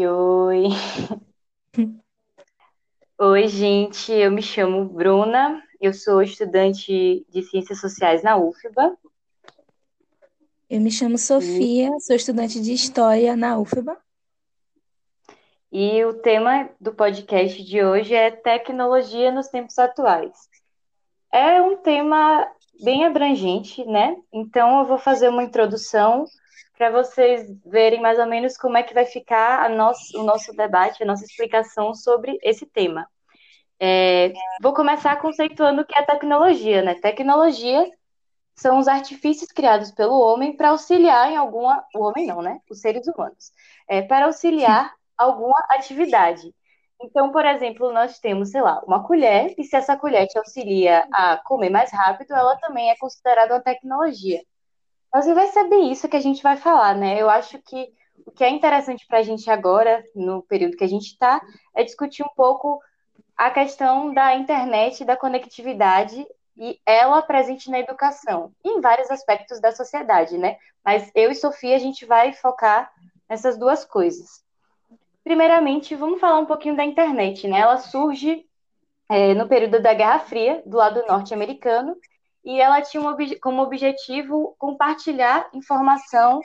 Oi, oi. Oi, gente. Eu me chamo Bruna. Eu sou estudante de Ciências Sociais na UFBA. Eu me chamo Sofia, sou estudante de História na UFBA. E o tema do podcast de hoje é tecnologia nos tempos atuais. É um tema bem abrangente, né? Então eu vou fazer uma introdução para vocês verem mais ou menos como é que vai ficar nosso, o nosso debate, a nossa explicação sobre esse tema. É, vou começar conceituando o que é tecnologia, né? Tecnologia são os artifícios criados pelo homem para auxiliar em alguma. O homem não, né? Os seres humanos. É, para auxiliar alguma atividade. Então, por exemplo, nós temos, sei lá, uma colher, e se essa colher te auxilia a comer mais rápido, ela também é considerada uma tecnologia. Mas não vai ser bem isso que a gente vai falar, né? Eu acho que o que é interessante para a gente agora, no período que a gente está, é discutir um pouco a questão da internet, da conectividade e ela presente na educação, em vários aspectos da sociedade, né? Mas eu e Sofia, a gente vai focar nessas duas coisas. Primeiramente, vamos falar um pouquinho da internet, né? Ela surge é, no período da Guerra Fria, do lado norte-americano, e ela tinha como objetivo compartilhar informação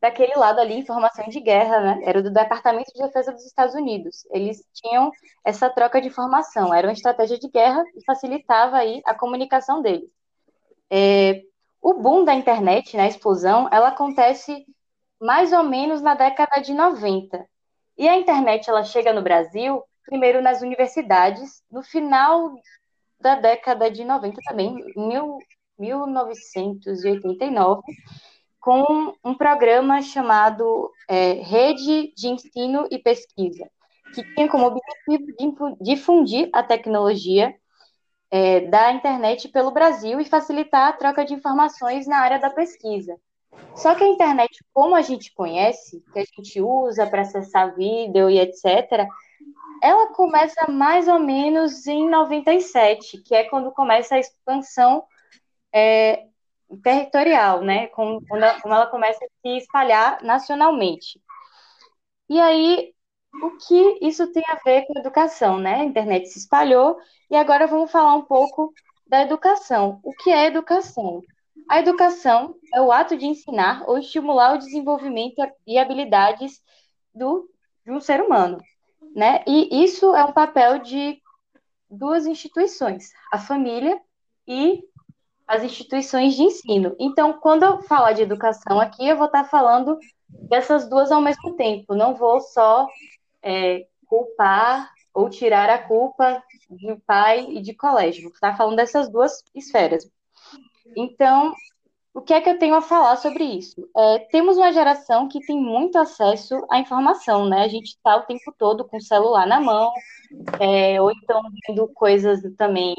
daquele lado ali, informação de guerra, né? Era do Departamento de Defesa dos Estados Unidos. Eles tinham essa troca de informação, era uma estratégia de guerra e facilitava aí a comunicação deles. É, o boom da internet, né, a explosão, ela acontece mais ou menos na década de 90. E a internet ela chega no Brasil primeiro nas universidades, no final da década de 90 também, mil, 1989, com um programa chamado é, Rede de Ensino e Pesquisa, que tinha como objetivo difundir a tecnologia é, da internet pelo Brasil e facilitar a troca de informações na área da pesquisa. Só que a internet, como a gente conhece, que a gente usa para acessar vídeo e etc., ela começa mais ou menos em 97, que é quando começa a expansão é, territorial, né? Quando ela, ela começa a se espalhar nacionalmente. E aí, o que isso tem a ver com a educação, né? A internet se espalhou e agora vamos falar um pouco da educação. O que é educação? A educação é o ato de ensinar ou estimular o desenvolvimento e habilidades do, de um ser humano né? E isso é um papel de duas instituições, a família e as instituições de ensino. Então, quando eu falar de educação aqui, eu vou estar falando dessas duas ao mesmo tempo. Não vou só é, culpar ou tirar a culpa de pai e de colégio. Vou estar falando dessas duas esferas. Então, o que é que eu tenho a falar sobre isso? É, temos uma geração que tem muito acesso à informação, né? A gente está o tempo todo com o celular na mão, é, ou então vendo coisas também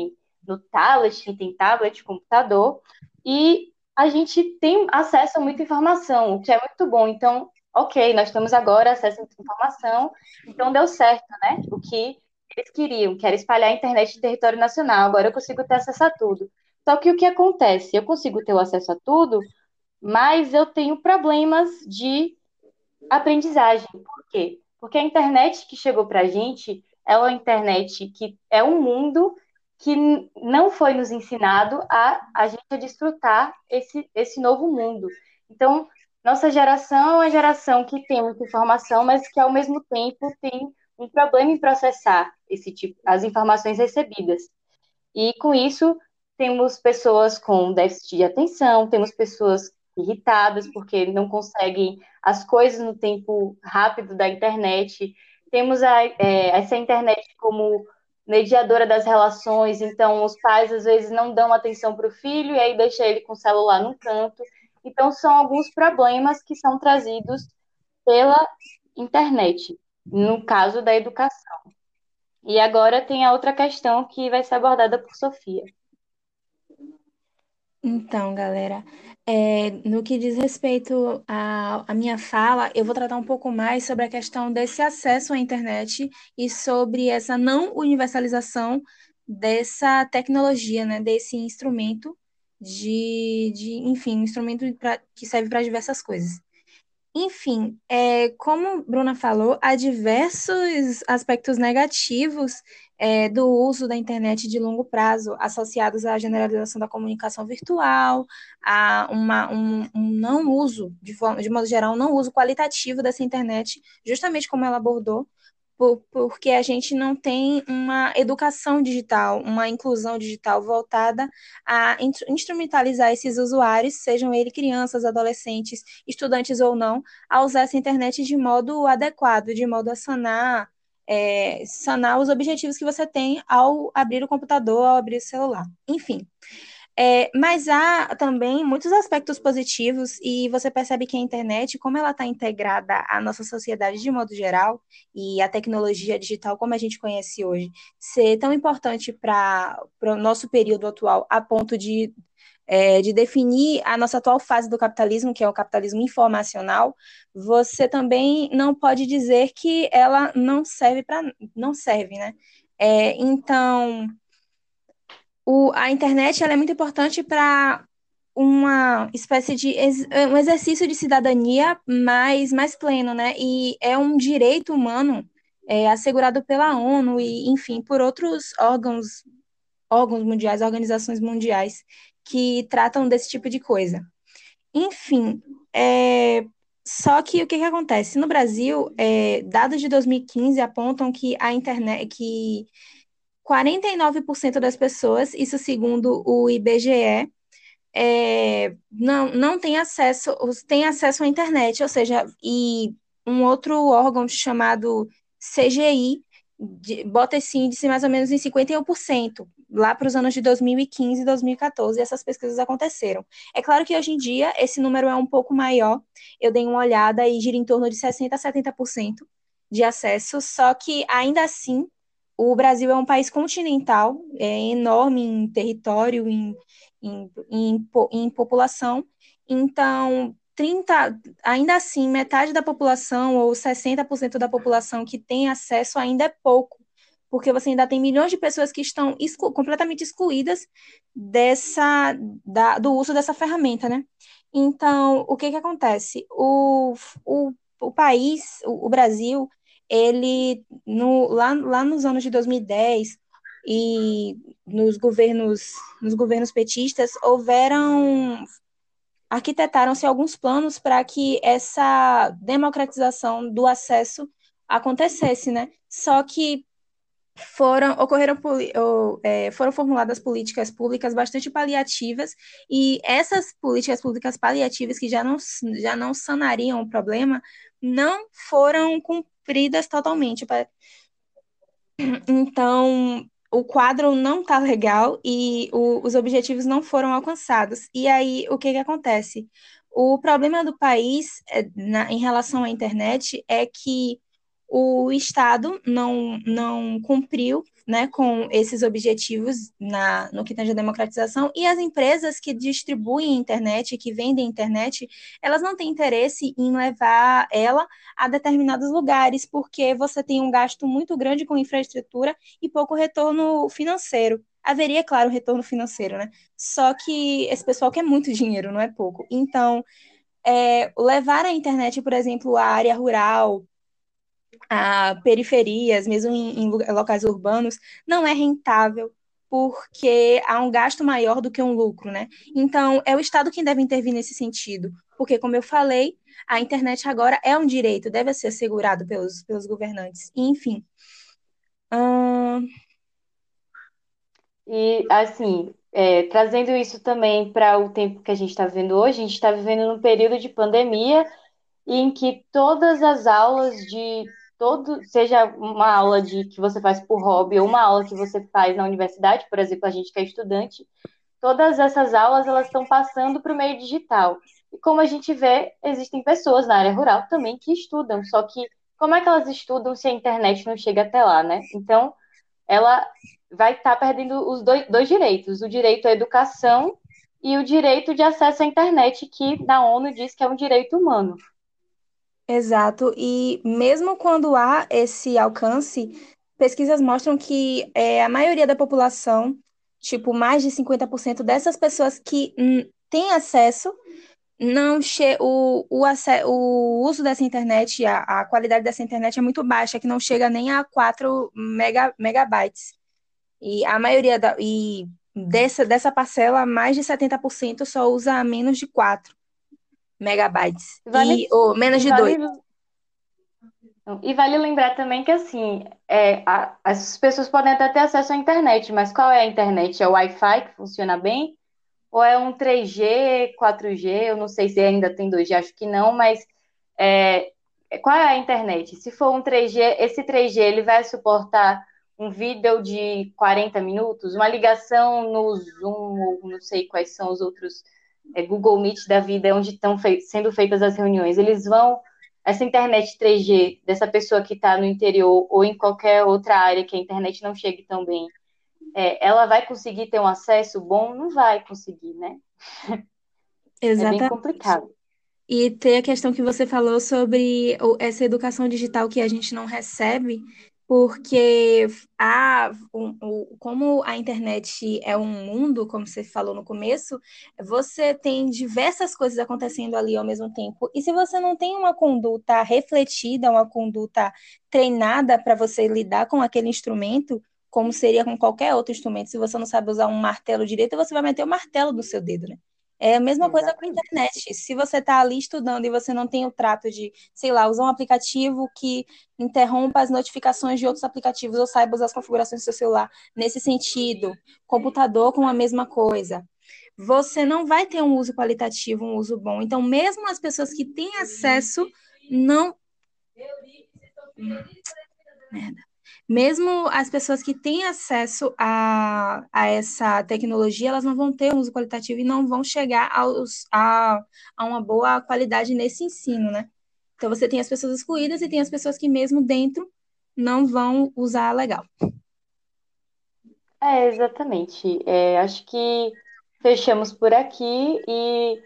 no tablet, quem tem tablet, computador, e a gente tem acesso a muita informação, o que é muito bom. Então, ok, nós temos agora acesso a muita informação, então deu certo, né? O que eles queriam, que era espalhar a internet em território nacional, agora eu consigo ter acesso a tudo. Só que o que acontece? Eu consigo ter o acesso a tudo, mas eu tenho problemas de aprendizagem. Por quê? Porque a internet que chegou para a gente é uma internet que é um mundo que não foi nos ensinado a a gente a desfrutar esse, esse novo mundo. Então, nossa geração é uma geração que tem muita informação, mas que ao mesmo tempo tem um problema em processar esse tipo, as informações recebidas. E com isso, temos pessoas com déficit de atenção, temos pessoas irritadas porque não conseguem as coisas no tempo rápido da internet, temos a, é, essa internet como mediadora das relações, então os pais às vezes não dão atenção para o filho e aí deixa ele com o celular no canto. Então são alguns problemas que são trazidos pela internet, no caso da educação. E agora tem a outra questão que vai ser abordada por Sofia. Então, galera, é, no que diz respeito à, à minha fala, eu vou tratar um pouco mais sobre a questão desse acesso à internet e sobre essa não universalização dessa tecnologia, né, desse instrumento de, de enfim, um instrumento pra, que serve para diversas coisas. Enfim, é, como Bruna falou, há diversos aspectos negativos é, do uso da internet de longo prazo, associados à generalização da comunicação virtual, a uma, um, um não uso, de, forma, de modo geral, um não uso qualitativo dessa internet, justamente como ela abordou, por, porque a gente não tem uma educação digital, uma inclusão digital voltada a instrumentalizar esses usuários, sejam eles crianças, adolescentes, estudantes ou não, a usar essa internet de modo adequado, de modo a sanar, é, sanar os objetivos que você tem ao abrir o computador, ao abrir o celular. Enfim. É, mas há também muitos aspectos positivos e você percebe que a internet, como ela está integrada à nossa sociedade de modo geral e a tecnologia digital como a gente conhece hoje, ser tão importante para o nosso período atual a ponto de, é, de definir a nossa atual fase do capitalismo, que é o capitalismo informacional, você também não pode dizer que ela não serve para não serve, né? É, então o, a internet ela é muito importante para uma espécie de um exercício de cidadania mais, mais pleno, né? E é um direito humano é, assegurado pela ONU e, enfim, por outros órgãos, órgãos mundiais, organizações mundiais que tratam desse tipo de coisa. Enfim, é, só que o que, que acontece? No Brasil, é, dados de 2015 apontam que a internet, que 49% das pessoas, isso segundo o IBGE, é, não, não tem acesso, tem acesso à internet, ou seja, e um outro órgão chamado CGI de, bota esse índice mais ou menos em 51%, lá para os anos de 2015 e 2014, essas pesquisas aconteceram. É claro que hoje em dia esse número é um pouco maior, eu dei uma olhada e gira em torno de 60% a 70% de acesso, só que ainda assim o Brasil é um país continental, é enorme em território, em, em, em, em população, então 30, ainda assim, metade da população ou 60% da população que tem acesso ainda é pouco, porque você ainda tem milhões de pessoas que estão exclu completamente excluídas dessa, da, do uso dessa ferramenta, né? Então, o que que acontece? O, o, o país, o, o Brasil, ele, no, lá, lá nos anos de 2010 e nos governos, nos governos petistas, houveram, arquitetaram-se alguns planos para que essa democratização do acesso acontecesse, né? Só que foram ocorreram ou, é, foram formuladas políticas públicas bastante paliativas e essas políticas públicas paliativas que já não já não sanariam o problema não foram cumpridas totalmente. Então, o quadro não está legal e o, os objetivos não foram alcançados. E aí, o que, que acontece? O problema do país é, na, em relação à internet é que o Estado não, não cumpriu né, com esses objetivos na, no que tange a democratização, e as empresas que distribuem internet, que vendem internet, elas não têm interesse em levar ela a determinados lugares, porque você tem um gasto muito grande com infraestrutura e pouco retorno financeiro. Haveria, claro, retorno financeiro, né? Só que esse pessoal quer muito dinheiro, não é pouco. Então, é, levar a internet, por exemplo, à área rural, a periferias, mesmo em, em locais urbanos, não é rentável porque há um gasto maior do que um lucro, né? Então, é o Estado quem deve intervir nesse sentido, porque, como eu falei, a internet agora é um direito, deve ser assegurado pelos, pelos governantes. enfim. Hum... E, assim, é, trazendo isso também para o tempo que a gente está vivendo hoje, a gente está vivendo num período de pandemia em que todas as aulas de todo, seja uma aula de que você faz por hobby ou uma aula que você faz na universidade, por exemplo, a gente que é estudante, todas essas aulas elas estão passando para o meio digital. E como a gente vê, existem pessoas na área rural também que estudam, só que como é que elas estudam se a internet não chega até lá, né? Então, ela vai estar tá perdendo os dois, dois direitos, o direito à educação e o direito de acesso à internet, que na ONU diz que é um direito humano. Exato, e mesmo quando há esse alcance, pesquisas mostram que é, a maioria da população, tipo, mais de 50% dessas pessoas que têm acesso, não che o, o, o uso dessa internet, a, a qualidade dessa internet é muito baixa, que não chega nem a 4 mega, megabytes. E a maioria da, e dessa, dessa parcela, mais de 70% só usa menos de 4 megabytes. Vale, e, ou menos de vale, 2. E vale lembrar também que, assim, é, a, as pessoas podem até ter acesso à internet, mas qual é a internet? É o Wi-Fi que funciona bem? Ou é um 3G, 4G? Eu não sei se ainda tem 2G, acho que não, mas é, qual é a internet? Se for um 3G, esse 3G ele vai suportar um vídeo de 40 minutos, uma ligação no Zoom, não sei quais são os outros é, Google Meet da vida, onde estão fei sendo feitas as reuniões. Eles vão essa internet 3G dessa pessoa que está no interior ou em qualquer outra área que a internet não chegue tão bem, é, ela vai conseguir ter um acesso bom? Não vai conseguir, né? Exatamente. É bem complicado. E tem a questão que você falou sobre essa educação digital que a gente não recebe, porque a, o, como a internet é um mundo, como você falou no começo, você tem diversas coisas acontecendo ali ao mesmo tempo. E se você não tem uma conduta refletida, uma conduta treinada para você lidar com aquele instrumento, como seria com qualquer outro instrumento, se você não sabe usar um martelo direito, você vai meter o martelo no seu dedo, né? É a mesma coisa com a internet. Se você está ali estudando e você não tem o trato de, sei lá, usar um aplicativo que interrompa as notificações de outros aplicativos ou saiba usar as configurações do seu celular nesse sentido, computador com a mesma coisa, você não vai ter um uso qualitativo, um uso bom. Então, mesmo as pessoas que têm acesso não. Merda mesmo as pessoas que têm acesso a, a essa tecnologia, elas não vão ter um uso qualitativo e não vão chegar aos, a, a uma boa qualidade nesse ensino, né? Então, você tem as pessoas excluídas e tem as pessoas que, mesmo dentro, não vão usar legal. É, exatamente. É, acho que fechamos por aqui e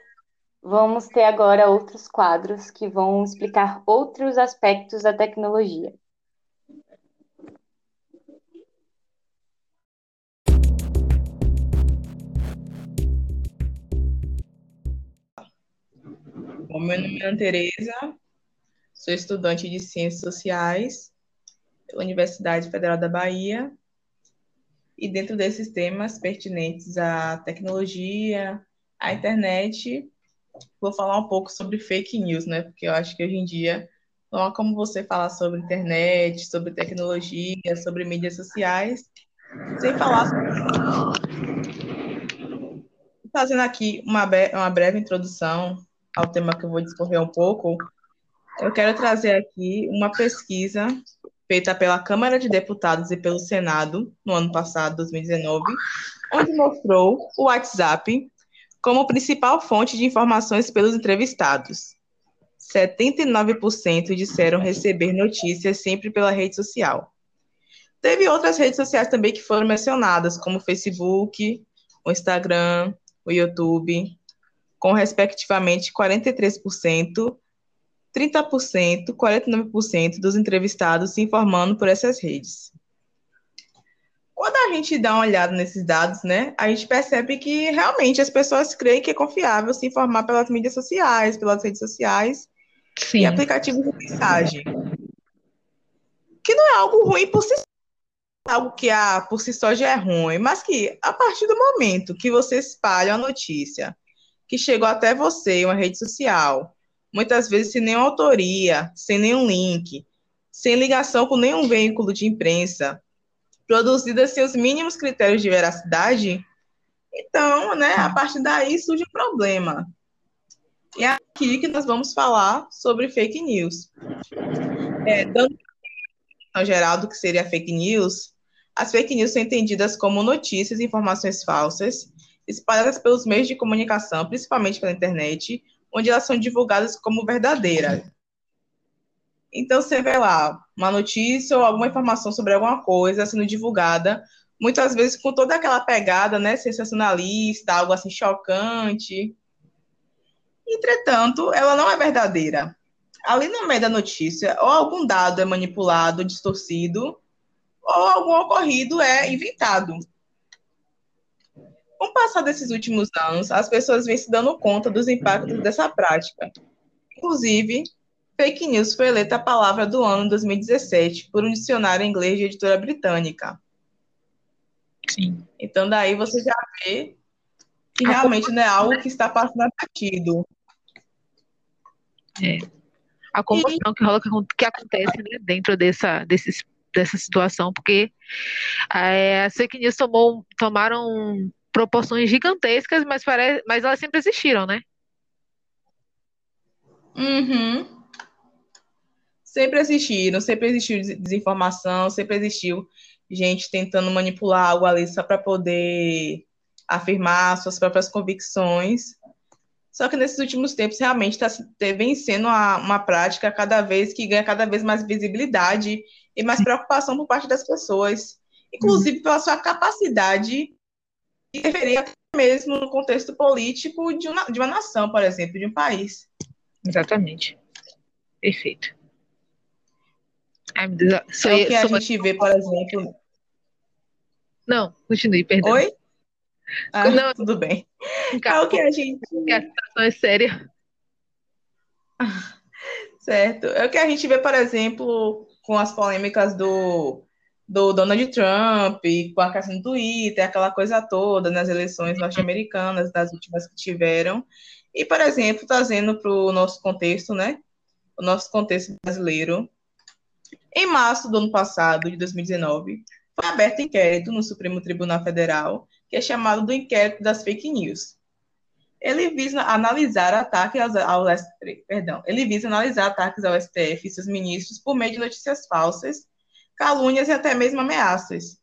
vamos ter agora outros quadros que vão explicar outros aspectos da tecnologia. Bom, meu nome é Ana Tereza, sou estudante de Ciências Sociais Universidade Federal da Bahia e dentro desses temas pertinentes à tecnologia, à internet, vou falar um pouco sobre fake news, né? Porque eu acho que hoje em dia não há como você falar sobre internet, sobre tecnologia, sobre mídias sociais, sem falar sobre... Fazendo aqui uma, uma breve introdução ao tema que eu vou discorrer um pouco, eu quero trazer aqui uma pesquisa feita pela Câmara de Deputados e pelo Senado no ano passado, 2019, onde mostrou o WhatsApp como principal fonte de informações pelos entrevistados. 79% disseram receber notícias sempre pela rede social. Teve outras redes sociais também que foram mencionadas, como o Facebook, o Instagram, o YouTube, com respectivamente 43%, 30%, 49% dos entrevistados se informando por essas redes. Quando a gente dá uma olhada nesses dados, né, a gente percebe que realmente as pessoas creem que é confiável se informar pelas mídias sociais, pelas redes sociais Sim. e aplicativos de mensagem. Que não é algo ruim por si só, algo que ah, por si só já é ruim, mas que a partir do momento que você espalha uma notícia que chegou até você em uma rede social, muitas vezes sem nenhuma autoria, sem nenhum link, sem ligação com nenhum veículo de imprensa, produzida sem os mínimos critérios de veracidade, então, né, a partir daí surge um problema. E é aqui que nós vamos falar sobre fake news. É, dando ao geral do que seria fake news, as fake news são entendidas como notícias e informações falsas espalhadas pelos meios de comunicação, principalmente pela internet, onde elas são divulgadas como verdadeiras. Então, você vê lá uma notícia ou alguma informação sobre alguma coisa sendo divulgada, muitas vezes com toda aquela pegada né, sensacionalista, algo assim chocante. Entretanto, ela não é verdadeira. Ali no meio da notícia, ou algum dado é manipulado, distorcido, ou algum ocorrido é inventado. Com o passar desses últimos anos, as pessoas vêm se dando conta dos impactos dessa prática. Inclusive, fake news foi eleita a palavra do ano em 2017 por um dicionário inglês de editora britânica. Sim. Então, daí você já vê que realmente não é algo que está passando batido. É. A comoção que rola, que acontece né, dentro dessa, desses, dessa situação, porque é, as fake news tomou, tomaram proporções gigantescas, mas, pare... mas elas sempre existiram, né? Uhum. Sempre existiram, sempre existiu desinformação, sempre existiu gente tentando manipular algo ali só para poder afirmar suas próprias convicções. Só que nesses últimos tempos realmente está vem sendo uma, uma prática cada vez que ganha cada vez mais visibilidade e mais preocupação por parte das pessoas, inclusive pela sua capacidade interferir mesmo no contexto político de uma, de uma nação, por exemplo, de um país. Exatamente. Perfeito. Ai, meu Deus. Sou, é o que a gente vê, por exemplo. Não, continue, perdão. Oi? Ah, não, tudo bem. Calma, é o que a gente. a situação é séria. Certo. É o que a gente vê, por exemplo, com as polêmicas do, do Donald Trump, com a questão do Twitter, aquela coisa toda nas eleições norte-americanas, das últimas que tiveram. E, por exemplo, trazendo para o nosso contexto, né? O nosso contexto brasileiro. Em março do ano passado, de 2019, foi aberto inquérito no Supremo Tribunal Federal que é chamado do inquérito das fake news. Ele visa analisar ataques ao, perdão, ele visa analisar ataques ao STF e seus ministros por meio de notícias falsas, calúnias e até mesmo ameaças.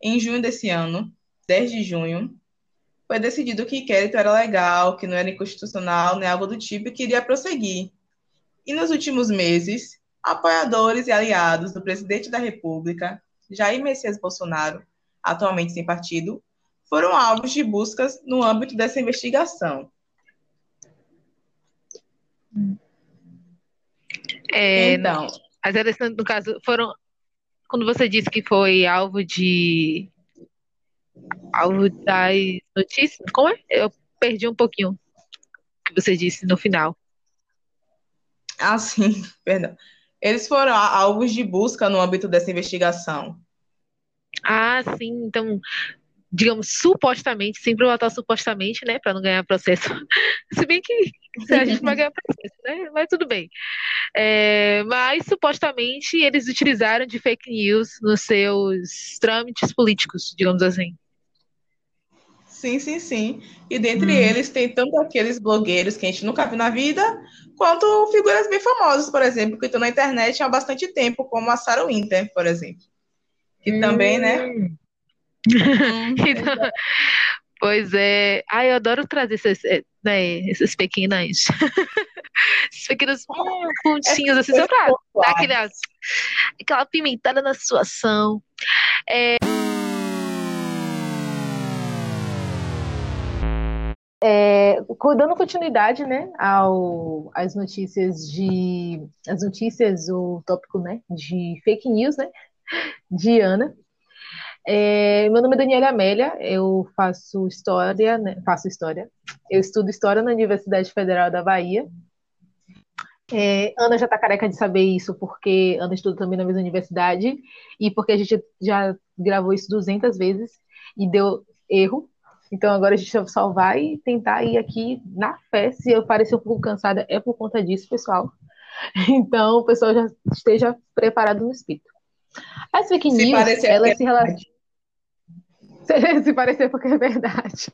Em junho desse ano, 10 de junho, foi decidido que o inquérito era legal, que não era inconstitucional, nem algo do tipo, e que iria prosseguir. E nos últimos meses, apoiadores e aliados do presidente da República, Jair Messias Bolsonaro, atualmente sem partido, foram alvos de buscas no âmbito dessa investigação. É, então, as eleições, no caso, foram. Quando você disse que foi alvo de. alvo das notícias, como é? Eu perdi um pouquinho o que você disse no final. Ah, sim, perdão. Eles foram alvos de busca no âmbito dessa investigação. Ah, sim. Então, digamos, supostamente, sempre botar supostamente, né, para não ganhar processo. Se bem que a gente vai ganhar processo, né? Mas tudo bem. É, mas supostamente eles utilizaram de fake news nos seus trâmites políticos, digamos assim. Sim, sim, sim. E dentre hum. eles tem tanto aqueles blogueiros que a gente nunca viu na vida, quanto figuras bem famosas, por exemplo, que estão na internet há bastante tempo, como a Sarah Winter, por exemplo. Que hum. também, né, hum. então, pois é. Ai, eu adoro trazer esses, é, né, esses pequenas. esses pequenos hum, pontinhos assim, só pra dar aquele, aquela pimentada na situação. É... É, dando continuidade, né, ao, às notícias de, as notícias, o tópico, né, de fake news, né, de Ana. É, meu nome é Daniela Amélia, eu faço história, né, faço história. Eu estudo história na Universidade Federal da Bahia. É, Ana já está careca de saber isso, porque Ana estuda também na mesma universidade e porque a gente já gravou isso 200 vezes e deu erro. Então agora a gente só vai tentar ir aqui na fé. Se eu parecer um pouco cansada, é por conta disso, pessoal. Então o pessoal já esteja preparado no espírito. As fake news, elas se relacionam. se parecer porque é verdade.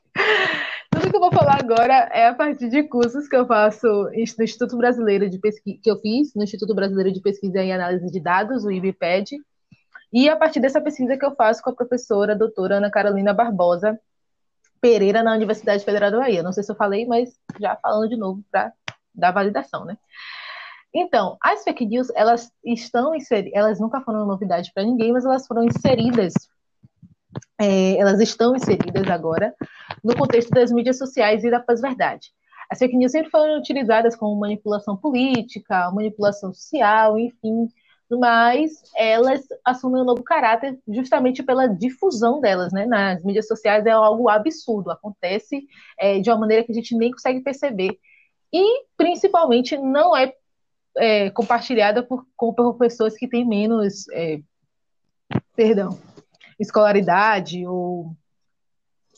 Tudo que eu vou falar agora é a partir de cursos que eu faço no Instituto Brasileiro de Pesquisa, que eu fiz no Instituto Brasileiro de Pesquisa e Análise de Dados, o IBPED, e a partir dessa pesquisa que eu faço com a professora doutora Ana Carolina Barbosa Pereira na Universidade Federal da Bahia. Não sei se eu falei, mas já falando de novo para dar validação, né? Então, as fake news, elas estão inseridas, elas nunca foram novidade para ninguém, mas elas foram inseridas é, elas estão inseridas agora no contexto das mídias sociais e da pós-verdade. As fake news sempre foram utilizadas como manipulação política, manipulação social, enfim, mas elas assumem um novo caráter justamente pela difusão delas, né? Nas mídias sociais é algo absurdo, acontece é, de uma maneira que a gente nem consegue perceber. E, principalmente, não é, é compartilhada por, por, pessoas que têm menos, é, perdão, escolaridade ou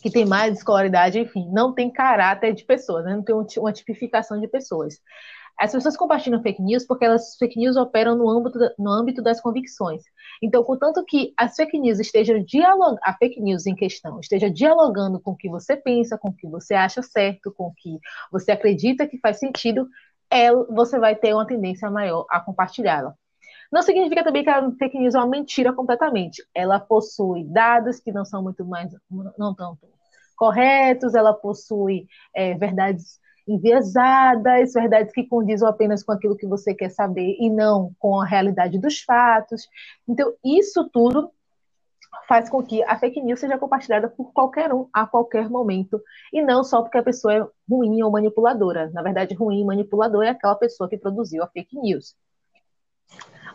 que tem mais escolaridade, enfim, não tem caráter de pessoas, né? não tem uma tipificação de pessoas. As pessoas compartilham fake news porque elas fake news operam no âmbito, no âmbito das convicções. Então, contanto que as fake news estejam dialogando, a fake news em questão esteja dialogando com o que você pensa, com o que você acha certo, com o que você acredita que faz sentido, é, você vai ter uma tendência maior a compartilhá-la. Não significa também que a fake news é uma mentira completamente. Ela possui dados que não são muito mais, não tanto corretos, ela possui é, verdades enviesadas, verdades que condizem apenas com aquilo que você quer saber e não com a realidade dos fatos. Então, isso tudo faz com que a fake news seja compartilhada por qualquer um a qualquer momento e não só porque a pessoa é ruim ou manipuladora. Na verdade, ruim e manipulador é aquela pessoa que produziu a fake news.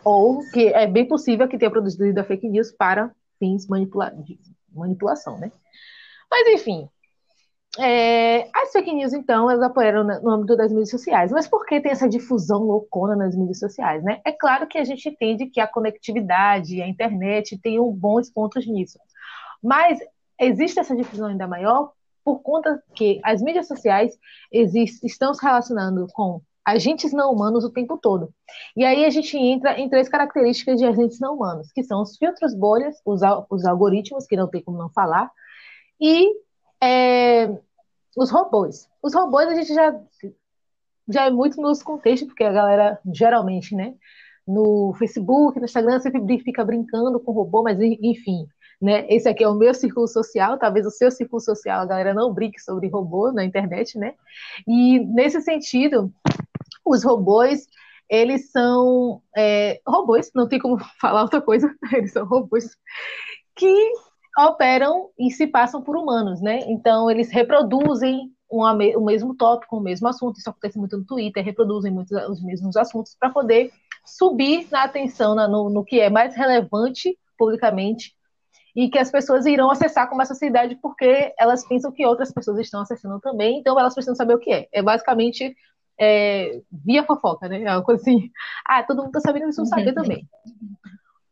Ou que é bem possível que tenha produzido a fake news para fins manipula de manipulação, né? Mas enfim, é, as fake news, então, elas apoiaram no âmbito das mídias sociais. Mas por que tem essa difusão loucona nas mídias sociais, né? É claro que a gente entende que a conectividade, a internet tem um bons pontos nisso. Mas existe essa difusão ainda maior por conta que as mídias sociais estão se relacionando com agentes não humanos o tempo todo. E aí a gente entra em três características de agentes não humanos, que são os filtros bolhas, os, os algoritmos, que não tem como não falar, e é, os robôs. Os robôs a gente já, já é muito nos contextos, porque a galera geralmente, né, no Facebook, no Instagram, sempre fica brincando com robô, mas enfim, né, esse aqui é o meu círculo social, talvez o seu círculo social a galera não brinque sobre robô na internet, né, e nesse sentido, os robôs, eles são é, robôs, não tem como falar outra coisa, eles são robôs que operam e se passam por humanos, né? Então, eles reproduzem uma, o mesmo tópico, o mesmo assunto. Isso acontece muito no Twitter, reproduzem muitos os mesmos assuntos para poder subir na atenção na, no, no que é mais relevante publicamente e que as pessoas irão acessar com mais facilidade porque elas pensam que outras pessoas estão acessando também, então elas precisam saber o que é. É basicamente é, via fofoca, né? É uma coisa assim. Ah, todo mundo tá sabendo, eles vão saber também.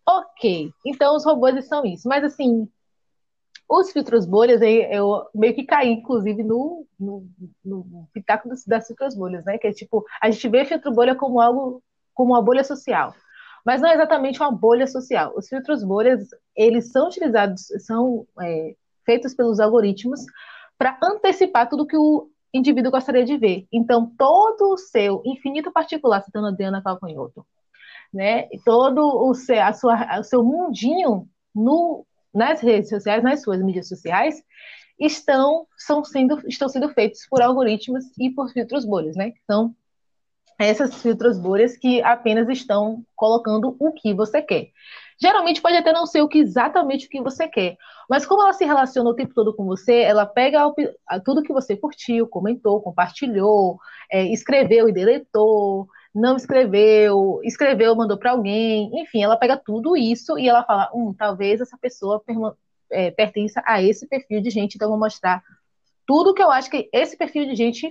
Ok, então os robôs são isso. Mas assim, os filtros bolhas, eu meio que caí, inclusive, no, no, no pitaco das filtros bolhas, né? Que é tipo, a gente vê filtro bolha como algo, como uma bolha social. Mas não é exatamente uma bolha social. Os filtros bolhas, eles são utilizados, são é, feitos pelos algoritmos para antecipar tudo que o indivíduo gostaria de ver. Então, todo o seu infinito particular, citando a Diana Calcanhoto, né? Todo o seu, a sua, o seu mundinho no nas redes sociais, nas suas mídias sociais, estão, são sendo, estão sendo feitos por algoritmos e por filtros bolhas, né? São essas filtros bolhas que apenas estão colocando o que você quer. Geralmente pode até não ser o que exatamente o que você quer, mas como ela se relaciona o tempo todo com você, ela pega tudo que você curtiu, comentou, compartilhou, é, escreveu e deletou, não escreveu, escreveu, mandou para alguém, enfim, ela pega tudo isso e ela fala, hum, talvez essa pessoa é, pertença a esse perfil de gente, então eu vou mostrar tudo que eu acho que esse perfil de gente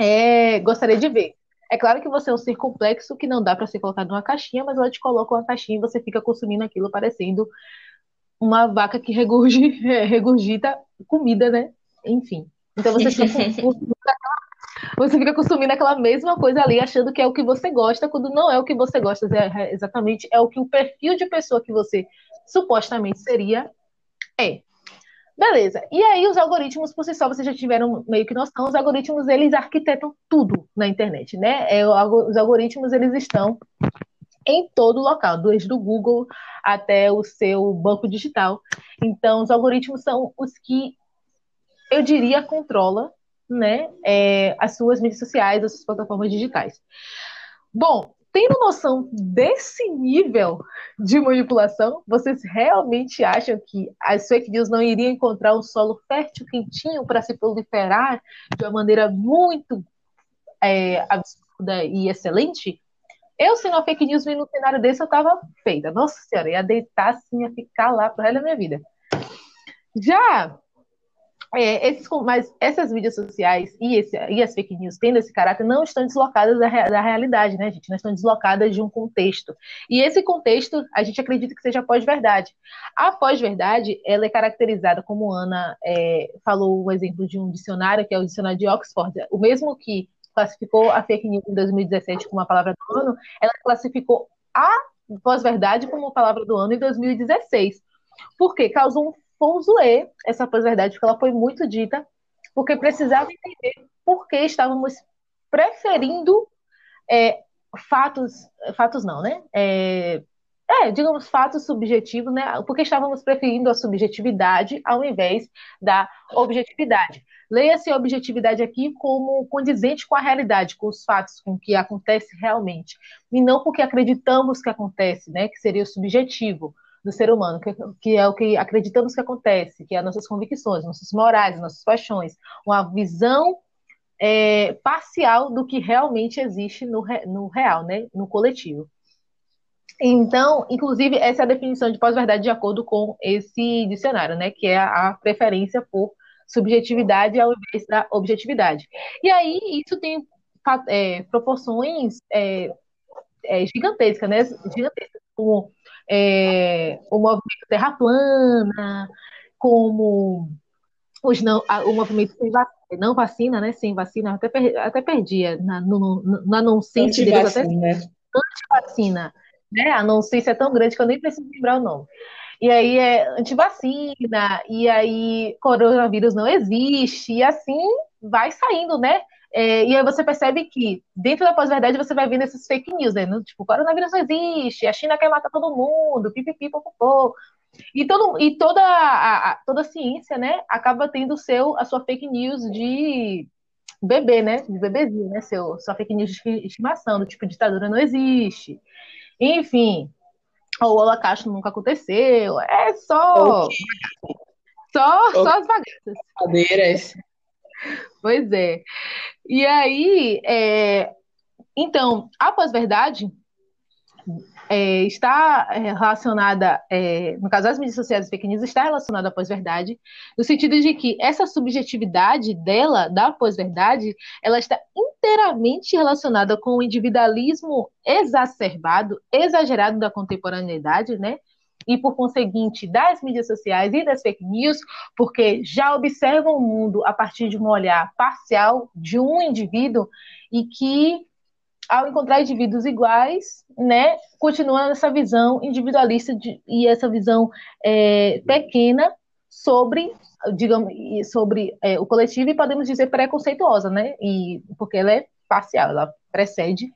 é, gostaria de ver. É claro que você é um ser complexo que não dá para ser colocado numa caixinha, mas ela te coloca uma caixinha e você fica consumindo aquilo parecendo uma vaca que regurgita comida, né? Enfim. Então você fica consumindo você fica consumindo aquela mesma coisa ali, achando que é o que você gosta, quando não é o que você gosta, é, é exatamente é o que o perfil de pessoa que você supostamente seria é. Beleza. E aí os algoritmos, por si só, vocês já tiveram meio que noção, os algoritmos, eles arquitetam tudo na internet, né? É, os algoritmos, eles estão em todo local, desde o Google até o seu banco digital. Então, os algoritmos são os que, eu diria, controla né, é, as suas mídias sociais, as suas plataformas digitais. Bom, tendo noção desse nível de manipulação, vocês realmente acham que as fake news não iriam encontrar um solo fértil, quentinho, para se proliferar de uma maneira muito é, absurda e excelente? Eu, sendo uma fake news no cenário desse, eu tava feita. Nossa senhora, ia deitar assim, ia ficar lá pro resto da minha vida. Já é, esses, mas essas mídias sociais e, esse, e, as fake news tendo esse caráter não estão deslocadas da, da, realidade, né, gente? Não estão deslocadas de um contexto. E esse contexto, a gente acredita que seja pós-verdade. A pós-verdade, ela é caracterizada, como Ana é, falou o exemplo de um dicionário, que é o dicionário de Oxford, o mesmo que classificou a fake news em 2017 como uma palavra do ano, ela classificou a pós-verdade como palavra do ano em 2016. Por quê? Causou um fuzuê essa pós-verdade, porque ela foi muito dita, porque precisava entender por que estávamos preferindo é, fatos, fatos não, né? É, é, digamos, fatos subjetivos, né? Porque estávamos preferindo a subjetividade ao invés da objetividade. Leia-se a objetividade aqui como condizente com a realidade, com os fatos, com o que acontece realmente. E não porque acreditamos que acontece, né? Que seria o subjetivo do ser humano, que, que é o que acreditamos que acontece, que é as nossas convicções, nossas morais, nossas paixões. Uma visão é, parcial do que realmente existe no, no real, né? No coletivo. Então, inclusive, essa é a definição de pós-verdade de acordo com esse dicionário, né? Que é a preferência por subjetividade ao invés da objetividade. E aí, isso tem é, proporções é, é, gigantescas, né? Gigantescas, como é, o movimento Terra Plana, como os não, o movimento sem vacina, não vacina, né? Sem vacina, até, per, até perdia na, no, no, nonsense deles, até antivacina né? A não se é tão grande que eu nem preciso lembrar o nome. E aí é antivacina, e aí coronavírus não existe, e assim vai saindo, né? É, e aí você percebe que dentro da pós-verdade você vai vendo esses fake news, né? Tipo, coronavírus não existe, a China quer matar todo mundo, pipipi, popopô. E, todo, e toda, a, a, toda a ciência, né, acaba tendo seu, a sua fake news de bebê, né? De bebezinho, né? Seu, sua fake news de estimação, do tipo, ditadura não existe. Enfim, o holocausto nunca aconteceu. É só. Só, só as bagaças. Cadeiras. Pois é. E aí, é... então, a pós-verdade é, está relacionada, é, no caso das mídias sociais news, está relacionada à pós-verdade, no sentido de que essa subjetividade dela, da pós-verdade, ela está inteiramente relacionada com o individualismo exacerbado, exagerado da contemporaneidade, né? E, por conseguinte, das mídias sociais e das fake news, porque já observam o mundo a partir de um olhar parcial de um indivíduo e que ao encontrar indivíduos iguais, né, continua essa visão individualista de, e essa visão é, pequena sobre, digamos, sobre é, o coletivo e podemos dizer preconceituosa, né, e porque ela é parcial, ela precede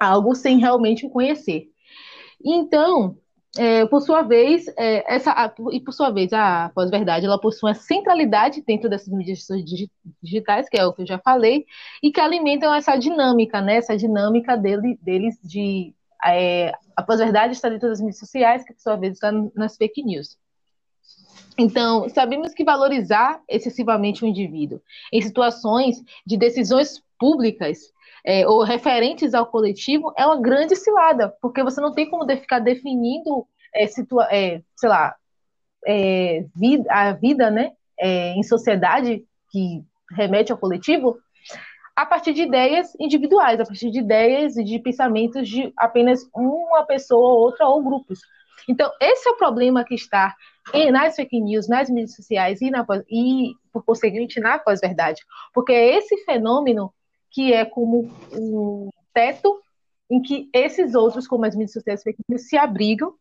algo sem realmente conhecer. Então, é, por sua vez, é, essa, a, e por sua vez, a pós-verdade, ela possui uma centralidade dentro dessas mídias digitais, que é o que eu já falei, e que alimentam essa dinâmica, né, essa dinâmica dele, deles de... É, a pós-verdade está dentro das mídias sociais, que por sua vez está nas fake news. Então, sabemos que valorizar excessivamente o indivíduo em situações de decisões públicas é, ou referentes ao coletivo é uma grande cilada, porque você não tem como ficar definindo, é, situa é, sei lá, é, vida, a vida né, é, em sociedade que remete ao coletivo a partir de ideias individuais, a partir de ideias e de pensamentos de apenas uma pessoa ou outra ou grupos. Então, esse é o problema que está nas fake news, nas mídias sociais e, na, e por conseguinte, na pós-verdade. Porque é esse fenômeno que é como um teto em que esses outros, como as mídias sociais se abrigam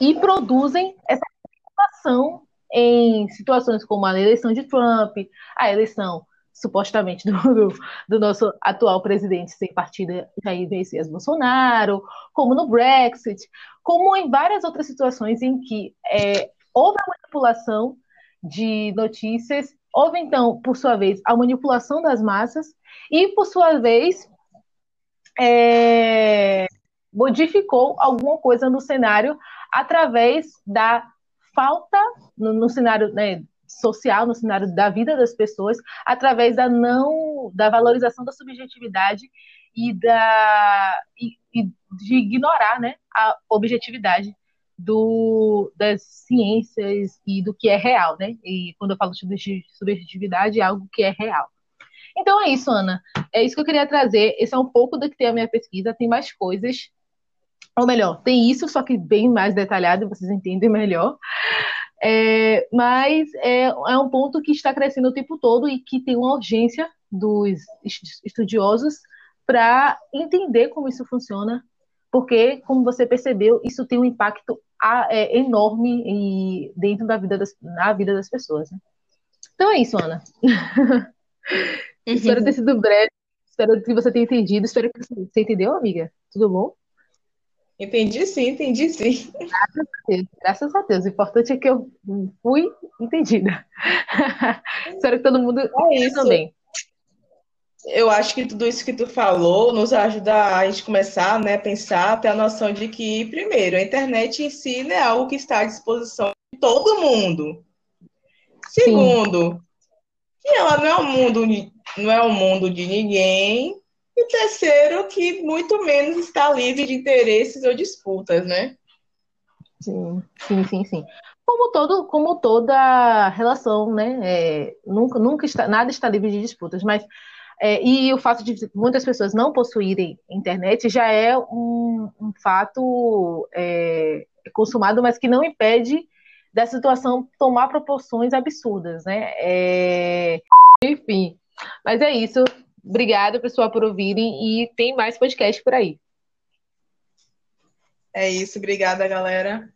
e produzem essa situação em situações como a eleição de Trump, a eleição supostamente do, do, do, nosso atual presidente sem partida Jair Messias Bolsonaro, como no Brexit, como em várias outras situações em que é, houve a manipulação de notícias, houve então, por sua vez, a manipulação das massas e, por sua vez, é, modificou alguma coisa no cenário através da falta, no, no cenário, né, social, no cenário da vida das pessoas, através da não da valorização da subjetividade e da e, e de ignorar, né, a objetividade do, das ciências e do que é real, né? E quando eu falo de subjetividade, é algo que é real. Então é isso, Ana. É isso que eu queria trazer. Esse é um pouco do que tem a minha pesquisa. Tem mais coisas. Ou melhor, tem isso, só que bem mais detalhado, vocês entendem melhor. É, mas é, é um ponto que está crescendo o tempo todo e que tem uma urgência dos estudiosos para entender como isso funciona, porque, como você percebeu, isso tem um impacto é, enorme dentro da vida das, na vida das pessoas. Né? Então é isso, Ana. espero ter sido breve, espero que você tenha entendido, espero que você, você entendeu, amiga? Tudo bom? Entendi sim, entendi sim. Graças a Deus, graças a Deus. O importante é que eu fui entendida. espero que todo mundo é isso também eu acho que tudo isso que tu falou nos ajuda a gente começar né, a pensar, a ter a noção de que, primeiro, a internet em si não é algo que está à disposição de todo mundo. Segundo, Sim. que ela não é um mundo, não é um mundo de ninguém. E terceiro, que muito menos está livre de interesses ou disputas, né? Sim, sim, sim, sim. Como, todo, como toda relação, né? É, nunca, nunca está, nada está livre de disputas, mas é, e o fato de muitas pessoas não possuírem internet já é um, um fato é, consumado, mas que não impede da situação tomar proporções absurdas, né? É... Enfim, mas é isso. Obrigada, pessoal, por ouvirem e tem mais podcast por aí. É isso, obrigada, galera.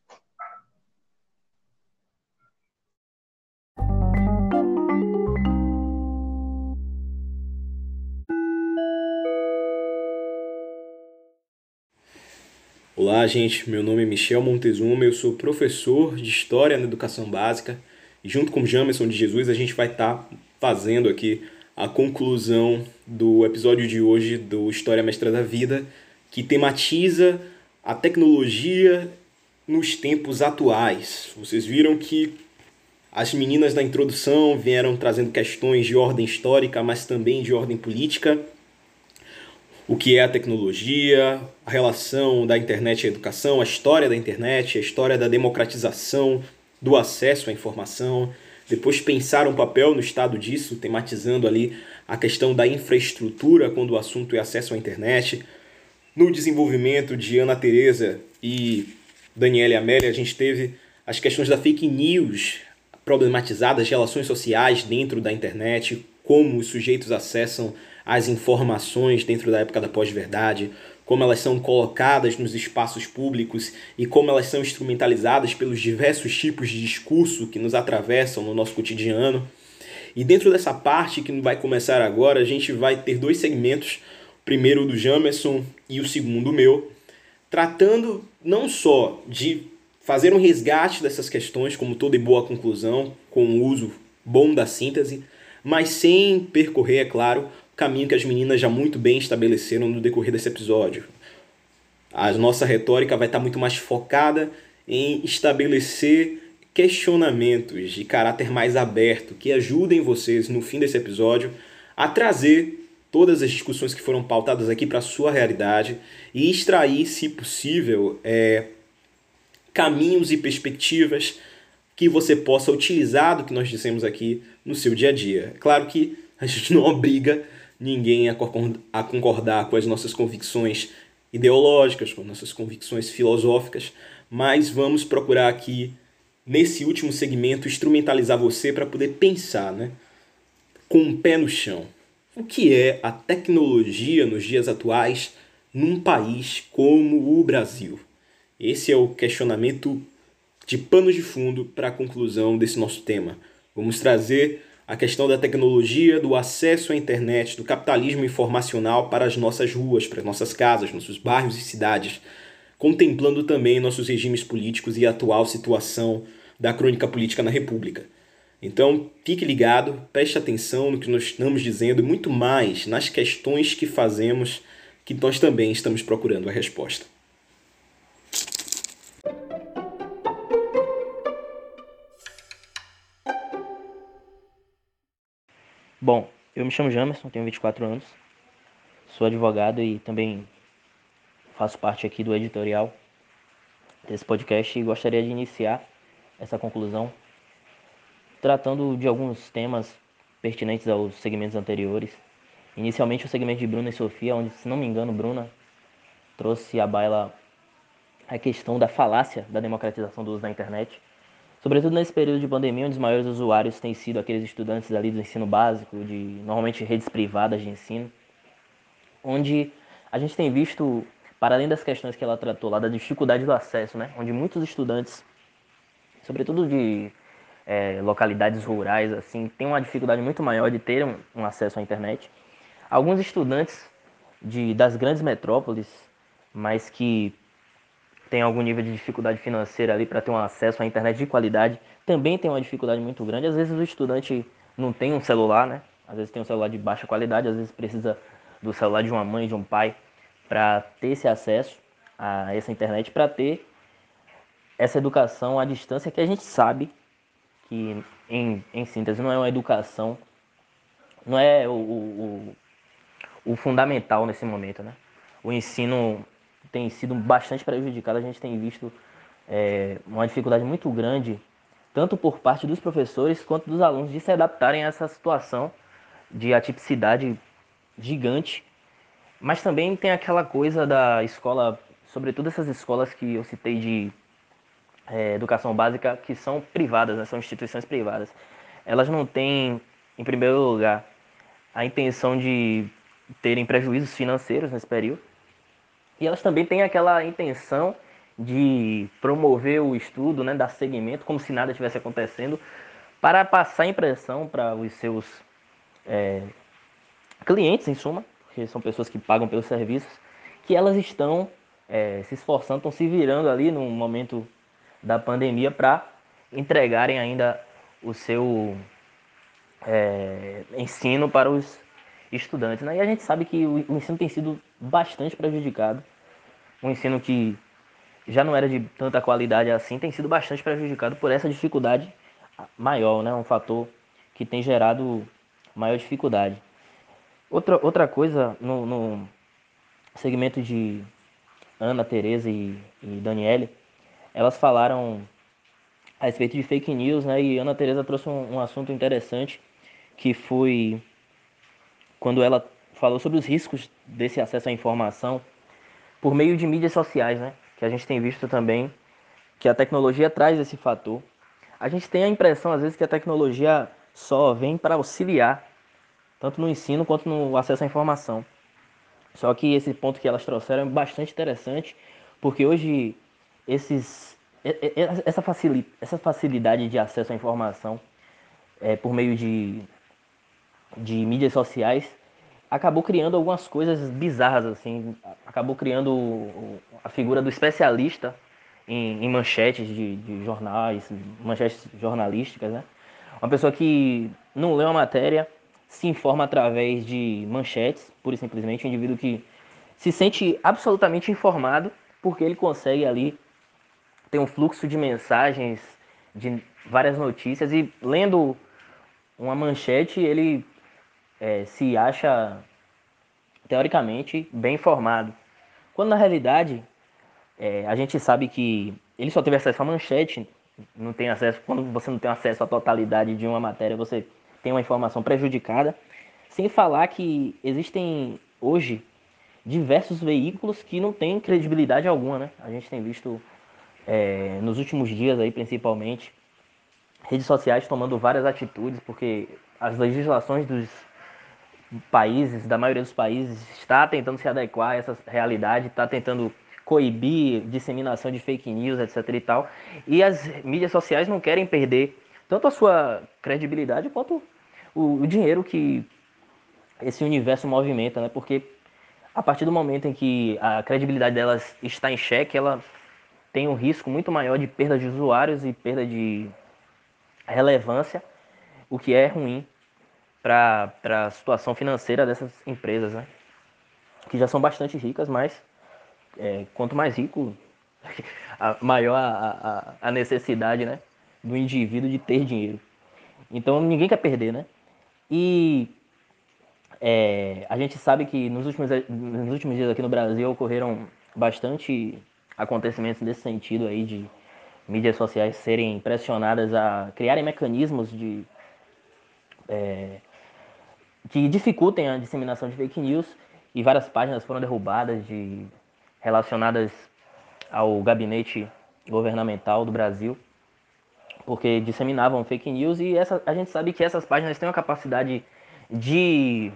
Olá, gente. Meu nome é Michel Montezuma, eu sou professor de História na Educação Básica e junto com Jamerson de Jesus a gente vai estar tá fazendo aqui a conclusão do episódio de hoje do História Mestra da Vida, que tematiza a tecnologia nos tempos atuais. Vocês viram que as meninas da introdução vieram trazendo questões de ordem histórica, mas também de ordem política o que é a tecnologia, a relação da internet a educação, a história da internet, a história da democratização do acesso à informação, depois pensar um papel no estado disso, tematizando ali a questão da infraestrutura quando o assunto é acesso à internet. No desenvolvimento de Ana Teresa e Daniela e Amélia, a gente teve as questões da fake news problematizadas, relações sociais dentro da internet, como os sujeitos acessam as informações dentro da época da pós-verdade, como elas são colocadas nos espaços públicos e como elas são instrumentalizadas pelos diversos tipos de discurso que nos atravessam no nosso cotidiano. E dentro dessa parte que vai começar agora, a gente vai ter dois segmentos, o primeiro do Jamerson e o segundo meu, tratando não só de fazer um resgate dessas questões, como toda e boa conclusão, com o uso bom da síntese, mas sem percorrer, é claro, caminho que as meninas já muito bem estabeleceram no decorrer desse episódio. A nossa retórica vai estar muito mais focada em estabelecer questionamentos de caráter mais aberto que ajudem vocês no fim desse episódio a trazer todas as discussões que foram pautadas aqui para a sua realidade e extrair, se possível, é, caminhos e perspectivas que você possa utilizar do que nós dissemos aqui no seu dia a dia. Claro que a gente não obriga ninguém a concordar com as nossas convicções ideológicas, com nossas convicções filosóficas, mas vamos procurar aqui, nesse último segmento, instrumentalizar você para poder pensar, né? Com o um pé no chão. O que é a tecnologia nos dias atuais num país como o Brasil? Esse é o questionamento de pano de fundo para a conclusão desse nosso tema. Vamos trazer a questão da tecnologia, do acesso à internet, do capitalismo informacional para as nossas ruas, para as nossas casas, nossos bairros e cidades, contemplando também nossos regimes políticos e a atual situação da crônica política na República. Então, fique ligado, preste atenção no que nós estamos dizendo e muito mais nas questões que fazemos, que nós também estamos procurando a resposta. Bom, eu me chamo Jamerson, tenho 24 anos, sou advogado e também faço parte aqui do editorial desse podcast e gostaria de iniciar essa conclusão tratando de alguns temas pertinentes aos segmentos anteriores. Inicialmente o segmento de Bruna e Sofia, onde, se não me engano, Bruna trouxe à baila a questão da falácia da democratização do uso da internet. Sobretudo nesse período de pandemia, onde os maiores usuários têm sido aqueles estudantes ali do ensino básico, de normalmente redes privadas de ensino, onde a gente tem visto, para além das questões que ela tratou lá, da dificuldade do acesso, né? onde muitos estudantes, sobretudo de é, localidades rurais, assim, têm uma dificuldade muito maior de ter um, um acesso à internet. Alguns estudantes de, das grandes metrópoles, mas que têm algum nível de dificuldade financeira ali para ter um acesso à internet de qualidade, também tem uma dificuldade muito grande. Às vezes o estudante não tem um celular, né? Às vezes tem um celular de baixa qualidade, às vezes precisa do celular de uma mãe, de um pai, para ter esse acesso a essa internet, para ter essa educação à distância que a gente sabe que, em, em síntese, não é uma educação, não é o, o, o fundamental nesse momento, né? O ensino tem sido bastante prejudicado, a gente tem visto é, uma dificuldade muito grande, tanto por parte dos professores quanto dos alunos, de se adaptarem a essa situação de atipicidade gigante. Mas também tem aquela coisa da escola, sobretudo essas escolas que eu citei de é, educação básica que são privadas, né, são instituições privadas. Elas não têm, em primeiro lugar, a intenção de terem prejuízos financeiros nesse período. E elas também têm aquela intenção de promover o estudo, né, dar seguimento, como se nada estivesse acontecendo, para passar impressão para os seus é, clientes, em suma, porque são pessoas que pagam pelos serviços, que elas estão é, se esforçando, estão se virando ali num momento da pandemia para entregarem ainda o seu é, ensino para os estudantes. Né? E a gente sabe que o ensino tem sido bastante prejudicado. Um ensino que já não era de tanta qualidade assim, tem sido bastante prejudicado por essa dificuldade maior, né? um fator que tem gerado maior dificuldade. Outra, outra coisa no, no segmento de Ana, Tereza e, e Daniele, elas falaram a respeito de fake news, né? E Ana Teresa trouxe um, um assunto interessante que foi quando ela falou sobre os riscos desse acesso à informação por meio de mídias sociais, né? Que a gente tem visto também que a tecnologia traz esse fator. A gente tem a impressão às vezes que a tecnologia só vem para auxiliar tanto no ensino quanto no acesso à informação. Só que esse ponto que elas trouxeram é bastante interessante, porque hoje esses, essa, essa facilidade de acesso à informação é, por meio de, de mídias sociais acabou criando algumas coisas bizarras, assim, acabou criando a figura do especialista em, em manchetes de, de, jornais, manchetes jornalísticas, né? Uma pessoa que não lê uma matéria, se informa através de manchetes, pura e simplesmente, um indivíduo que se sente absolutamente informado porque ele consegue ali tem um fluxo de mensagens, de várias notícias, e lendo uma manchete, ele é, se acha, teoricamente, bem informado. Quando na realidade, é, a gente sabe que ele só teve acesso à manchete, não tem acesso, quando você não tem acesso à totalidade de uma matéria, você tem uma informação prejudicada, sem falar que existem hoje diversos veículos que não têm credibilidade alguma, né? A gente tem visto é, nos últimos dias aí principalmente, redes sociais tomando várias atitudes, porque as legislações dos países, da maioria dos países, está tentando se adequar a essa realidade, está tentando coibir disseminação de fake news, etc e tal. E as mídias sociais não querem perder tanto a sua credibilidade quanto o, o dinheiro que esse universo movimenta, né? Porque a partir do momento em que a credibilidade delas está em xeque, ela tem um risco muito maior de perda de usuários e perda de relevância, o que é ruim para a situação financeira dessas empresas, né? que já são bastante ricas, mas é, quanto mais rico, a, maior a, a, a necessidade né? do indivíduo de ter dinheiro. Então ninguém quer perder, né? E é, a gente sabe que nos últimos, nos últimos dias aqui no Brasil ocorreram bastante acontecimentos nesse sentido aí de mídias sociais serem pressionadas a criarem mecanismos de é, que dificultem a disseminação de fake news e várias páginas foram derrubadas de relacionadas ao gabinete governamental do Brasil porque disseminavam fake news e essa, a gente sabe que essas páginas têm uma capacidade de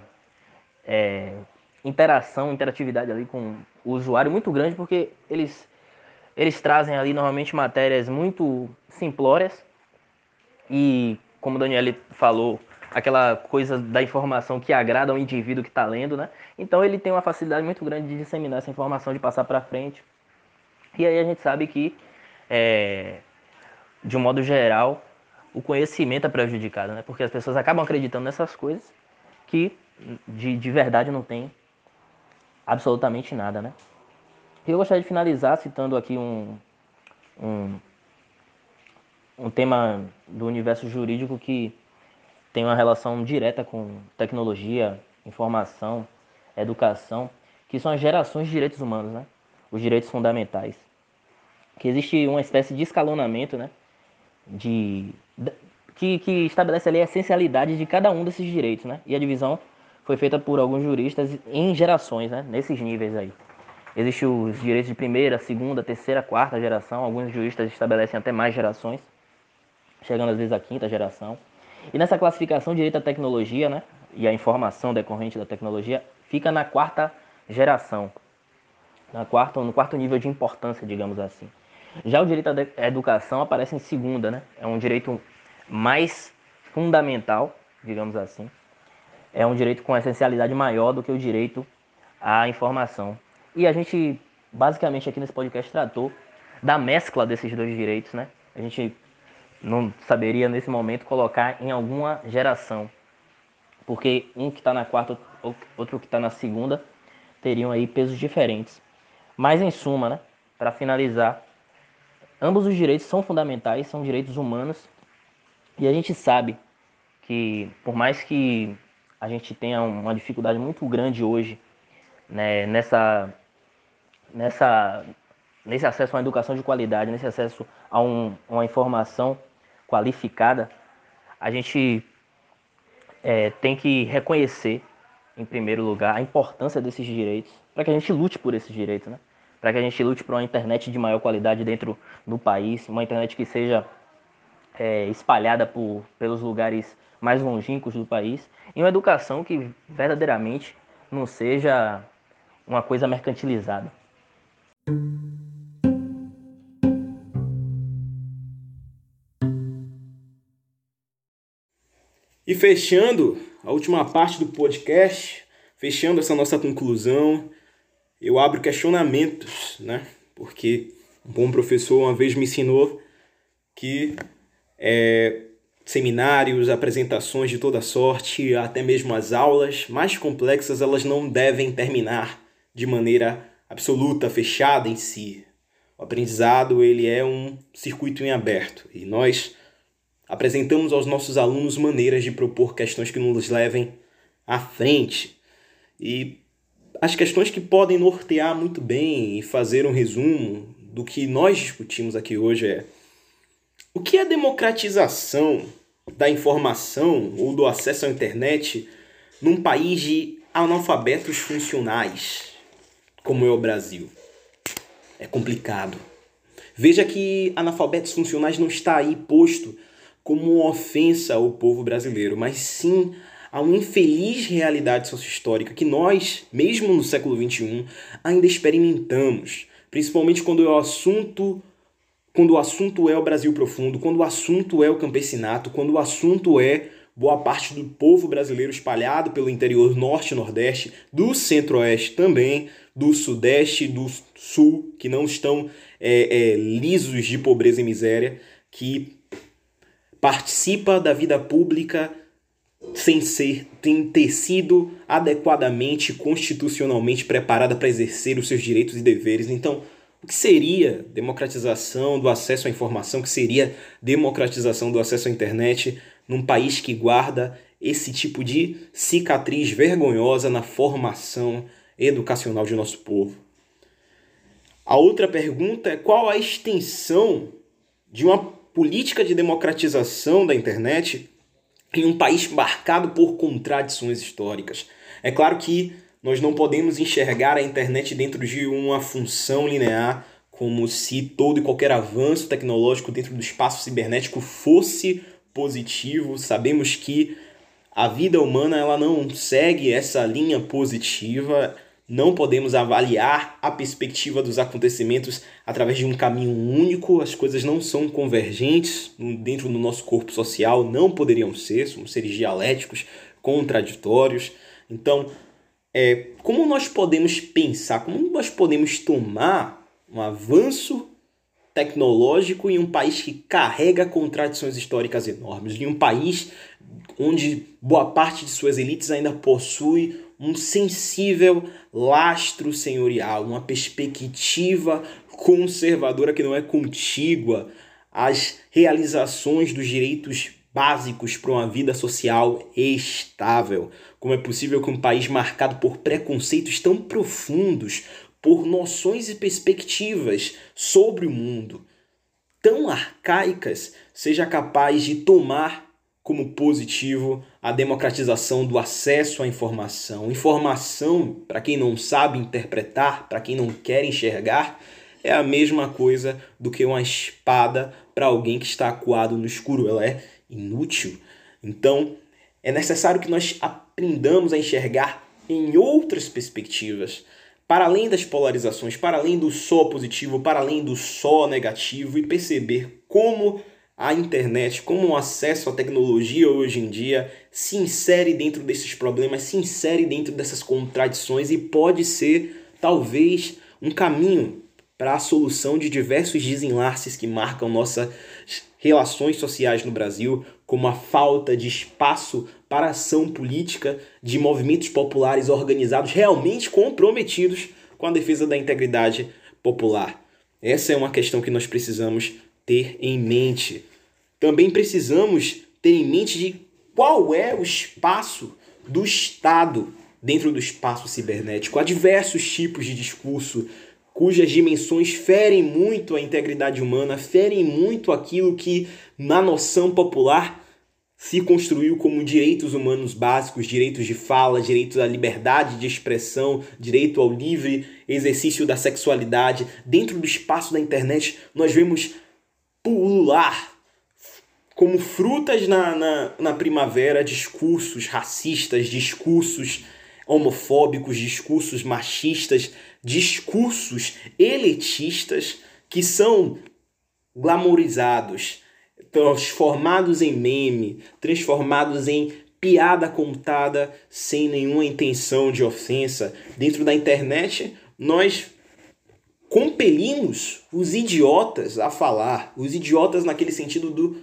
é, interação, interatividade ali com o usuário muito grande, porque eles, eles trazem ali normalmente matérias muito simplórias e, como o Daniele falou, aquela coisa da informação que agrada ao indivíduo que está lendo, né? Então ele tem uma facilidade muito grande de disseminar essa informação, de passar para frente. E aí a gente sabe que, é, de um modo geral, o conhecimento é prejudicado, né? Porque as pessoas acabam acreditando nessas coisas que de, de verdade não tem absolutamente nada, né? Eu gostaria de finalizar citando aqui um, um, um tema do universo jurídico que tem uma relação direta com tecnologia, informação, educação, que são as gerações de direitos humanos, né? Os direitos fundamentais. Que existe uma espécie de escalonamento, né? De, que, que estabelece ali a essencialidade de cada um desses direitos, né? E a divisão foi feita por alguns juristas em gerações, né? Nesses níveis aí. Existem os direitos de primeira, segunda, terceira, quarta geração. Alguns juristas estabelecem até mais gerações, chegando às vezes à quinta geração. E nessa classificação, direito à tecnologia, né? E a informação decorrente da tecnologia fica na quarta geração, na quarta, no quarto nível de importância, digamos assim. Já o direito à educação aparece em segunda, né? É um direito mais fundamental, digamos assim, é um direito com essencialidade maior do que o direito à informação. E a gente, basicamente, aqui nesse podcast tratou da mescla desses dois direitos, né? A gente não saberia, nesse momento, colocar em alguma geração. Porque um que está na quarta, outro que está na segunda, teriam aí pesos diferentes. Mas, em suma, né? Para finalizar, ambos os direitos são fundamentais, são direitos humanos. E a gente sabe que, por mais que a gente tenha uma dificuldade muito grande hoje né, nessa, nessa, nesse acesso a uma educação de qualidade, nesse acesso a um, uma informação qualificada, a gente é, tem que reconhecer, em primeiro lugar, a importância desses direitos, para que a gente lute por esses direitos, né? para que a gente lute por uma internet de maior qualidade dentro do país, uma internet que seja é, espalhada por, pelos lugares mais longínquos do país, e uma educação que verdadeiramente não seja uma coisa mercantilizada. E fechando a última parte do podcast, fechando essa nossa conclusão, eu abro questionamentos, né? Porque um bom professor uma vez me ensinou que é, seminários, apresentações de toda sorte, até mesmo as aulas mais complexas, elas não devem terminar de maneira absoluta, fechada em si. O aprendizado ele é um circuito em aberto e nós apresentamos aos nossos alunos maneiras de propor questões que nos levem à frente. E as questões que podem nortear muito bem e fazer um resumo do que nós discutimos aqui hoje é o que é democratização da informação ou do acesso à internet num país de analfabetos funcionais, como é o Brasil? É complicado. Veja que analfabetos funcionais não está aí posto como uma ofensa ao povo brasileiro, mas sim a uma infeliz realidade sociohistórica que nós, mesmo no século XXI, ainda experimentamos, principalmente quando o assunto quando o assunto é o Brasil profundo, quando o assunto é o campesinato, quando o assunto é boa parte do povo brasileiro espalhado pelo interior norte e nordeste, do centro-oeste também, do sudeste do sul, que não estão é, é, lisos de pobreza e miséria, que participa da vida pública sem ser tem ter sido adequadamente constitucionalmente preparada para exercer os seus direitos e deveres. Então, o que seria democratização do acesso à informação, o que seria democratização do acesso à internet num país que guarda esse tipo de cicatriz vergonhosa na formação educacional de nosso povo. A outra pergunta é qual a extensão de uma política de democratização da internet em um país marcado por contradições históricas. É claro que nós não podemos enxergar a internet dentro de uma função linear, como se todo e qualquer avanço tecnológico dentro do espaço cibernético fosse positivo. Sabemos que a vida humana ela não segue essa linha positiva. Não podemos avaliar a perspectiva dos acontecimentos através de um caminho único. As coisas não são convergentes dentro do nosso corpo social, não poderiam ser. Somos seres dialéticos, contraditórios. Então, é, como nós podemos pensar, como nós podemos tomar um avanço tecnológico em um país que carrega contradições históricas enormes, em um país onde boa parte de suas elites ainda possui um sensível lastro senhorial, uma perspectiva conservadora que não é contígua às realizações dos direitos básicos para uma vida social estável. Como é possível que um país marcado por preconceitos tão profundos, por noções e perspectivas sobre o mundo tão arcaicas, seja capaz de tomar como positivo a democratização do acesso à informação. Informação, para quem não sabe interpretar, para quem não quer enxergar, é a mesma coisa do que uma espada para alguém que está acuado no escuro. Ela é inútil. Então, é necessário que nós aprendamos a enxergar em outras perspectivas, para além das polarizações, para além do só positivo, para além do só negativo e perceber como a internet, como o acesso à tecnologia hoje em dia se insere dentro desses problemas, se insere dentro dessas contradições e pode ser talvez um caminho para a solução de diversos desenlaces que marcam nossas relações sociais no Brasil, como a falta de espaço para ação política de movimentos populares organizados realmente comprometidos com a defesa da integridade popular. Essa é uma questão que nós precisamos ter em mente. Também precisamos ter em mente de qual é o espaço do Estado dentro do espaço cibernético. Há diversos tipos de discurso cujas dimensões ferem muito a integridade humana, ferem muito aquilo que, na noção popular, se construiu como direitos humanos básicos, direitos de fala, direitos à liberdade de expressão, direito ao livre exercício da sexualidade. Dentro do espaço da internet, nós vemos pulular como frutas na, na, na primavera discursos racistas, discursos homofóbicos, discursos machistas, discursos elitistas que são glamorizados, transformados em meme, transformados em piada contada sem nenhuma intenção de ofensa. Dentro da internet, nós compelimos os idiotas a falar, os idiotas naquele sentido do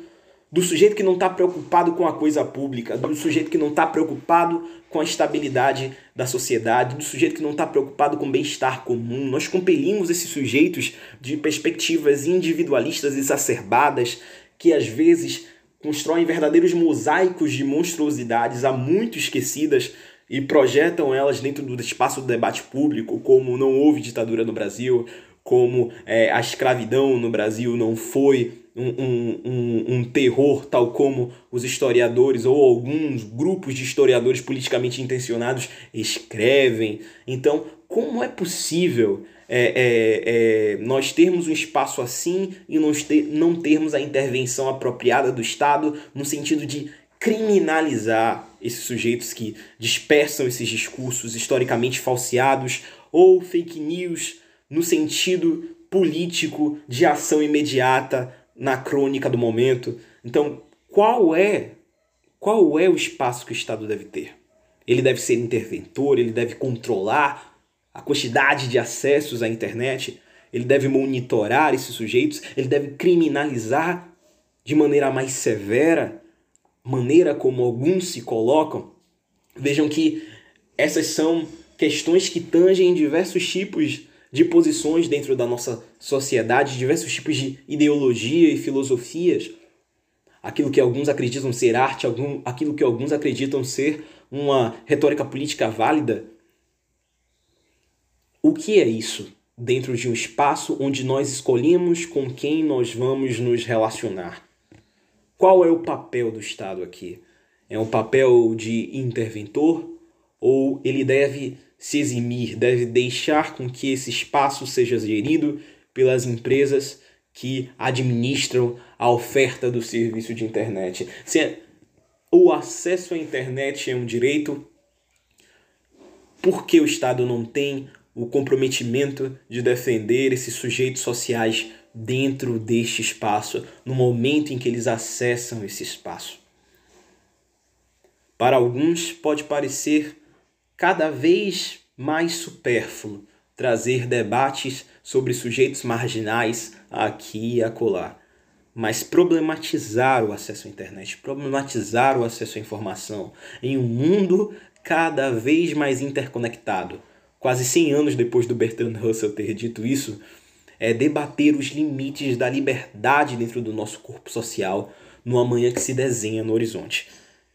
do sujeito que não está preocupado com a coisa pública, do sujeito que não está preocupado com a estabilidade da sociedade, do sujeito que não está preocupado com o bem-estar comum. Nós compelimos esses sujeitos de perspectivas individualistas exacerbadas que às vezes constroem verdadeiros mosaicos de monstruosidades há muito esquecidas e projetam elas dentro do espaço do debate público, como não houve ditadura no Brasil, como é, a escravidão no Brasil não foi um, um, um, um, terror, tal como os historiadores ou alguns grupos de historiadores politicamente intencionados escrevem. Então, como é possível é, é, é, nós termos um espaço assim e não, ter, não termos a intervenção apropriada do Estado no sentido de criminalizar esses sujeitos que dispersam esses discursos historicamente falseados ou fake news no sentido político de ação imediata na crônica do momento. Então, qual é qual é o espaço que o Estado deve ter? Ele deve ser interventor, ele deve controlar a quantidade de acessos à internet, ele deve monitorar esses sujeitos, ele deve criminalizar de maneira mais severa, maneira como alguns se colocam. Vejam que essas são questões que tangem diversos tipos de posições dentro da nossa sociedade, diversos tipos de ideologia e filosofias. aquilo que alguns acreditam ser arte, algum, aquilo que alguns acreditam ser uma retórica política válida. O que é isso dentro de um espaço onde nós escolhemos com quem nós vamos nos relacionar? Qual é o papel do Estado aqui? É um papel de interventor ou ele deve se eximir, deve deixar com que esse espaço seja gerido pelas empresas que administram a oferta do serviço de internet. Se é, o acesso à internet é um direito, por que o Estado não tem o comprometimento de defender esses sujeitos sociais dentro deste espaço, no momento em que eles acessam esse espaço? Para alguns pode parecer cada vez mais supérfluo trazer debates sobre sujeitos marginais aqui e acolá, mas problematizar o acesso à internet, problematizar o acesso à informação em um mundo cada vez mais interconectado. Quase 100 anos depois do Bertrand Russell ter dito isso, é debater os limites da liberdade dentro do nosso corpo social no amanhã que se desenha no horizonte.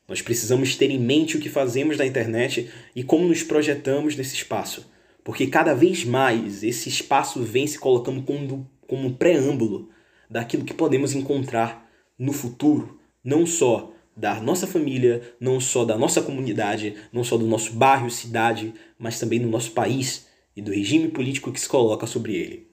Nós precisamos ter em mente o que fazemos na internet e como nos projetamos nesse espaço, porque cada vez mais esse espaço vem se colocando como, como um preâmbulo daquilo que podemos encontrar no futuro, não só da nossa família, não só da nossa comunidade, não só do nosso bairro, cidade, mas também do nosso país e do regime político que se coloca sobre ele.